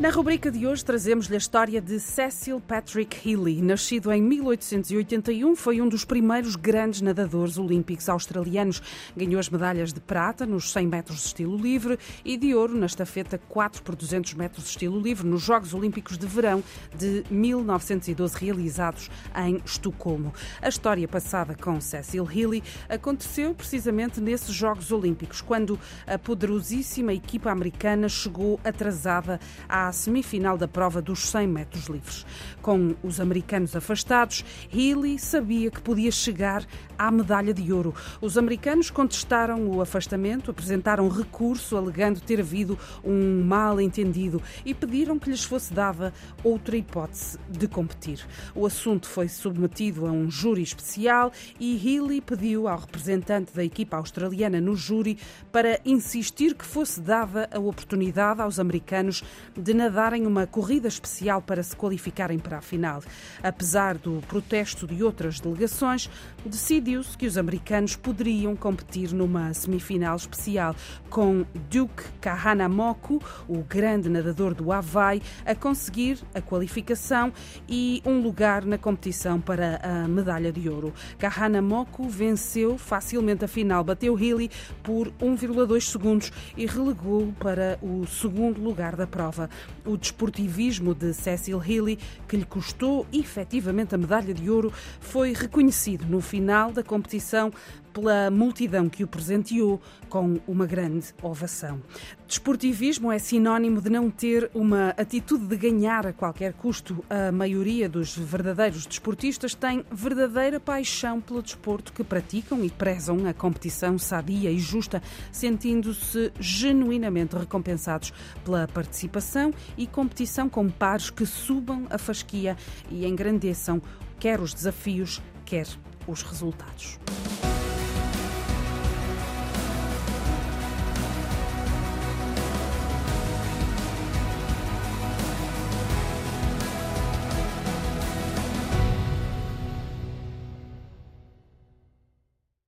Na rubrica de hoje trazemos-lhe a história de Cecil Patrick Healy. Nascido em 1881, foi um dos primeiros grandes nadadores olímpicos australianos. Ganhou as medalhas de prata nos 100 metros de estilo livre e de ouro na estafeta 4 por 200 metros de estilo livre nos Jogos Olímpicos de Verão de 1912, realizados em Estocolmo. A história passada com Cecil Healy aconteceu precisamente nesses Jogos Olímpicos, quando a poderosíssima equipa americana chegou atrasada à semifinal da prova dos 100 metros livres. Com os americanos afastados, Healy sabia que podia chegar à medalha de ouro. Os americanos contestaram o afastamento, apresentaram recurso alegando ter havido um mal-entendido e pediram que lhes fosse dada outra hipótese de competir. O assunto foi submetido a um júri especial e Healy pediu ao representante da equipa australiana no júri para insistir que fosse dada a oportunidade aos americanos de nadarem uma corrida especial para se qualificarem para a final. Apesar do protesto de outras delegações, decidiu-se que os americanos poderiam competir numa semifinal especial, com Duke Kahanamoku, o grande nadador do Havaí, a conseguir a qualificação e um lugar na competição para a medalha de ouro. Kahanamoku venceu facilmente a final, bateu Healy por 1,2 segundos e relegou para o segundo lugar da prova. O desportivismo de Cecil Healy, que lhe custou efetivamente a medalha de ouro, foi reconhecido no final da competição pela multidão que o presenteou com uma grande ovação. Desportivismo é sinónimo de não ter uma atitude de ganhar a qualquer custo. A maioria dos verdadeiros desportistas tem verdadeira paixão pelo desporto que praticam e prezam a competição sadia e justa, sentindo-se genuinamente recompensados pela participação e competição com pares que subam a fasquia e engrandeçam quer os desafios, quer os resultados.